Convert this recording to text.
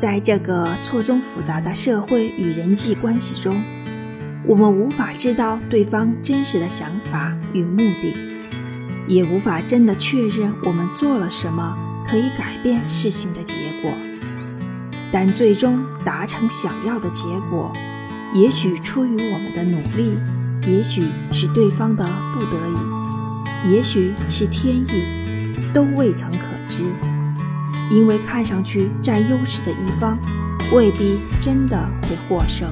在这个错综复杂的社会与人际关系中，我们无法知道对方真实的想法与目的，也无法真的确认我们做了什么可以改变事情的结果。但最终达成想要的结果，也许出于我们的努力，也许是对方的不得已，也许是天意，都未曾可知。因为看上去占优势的一方，未必真的会获胜。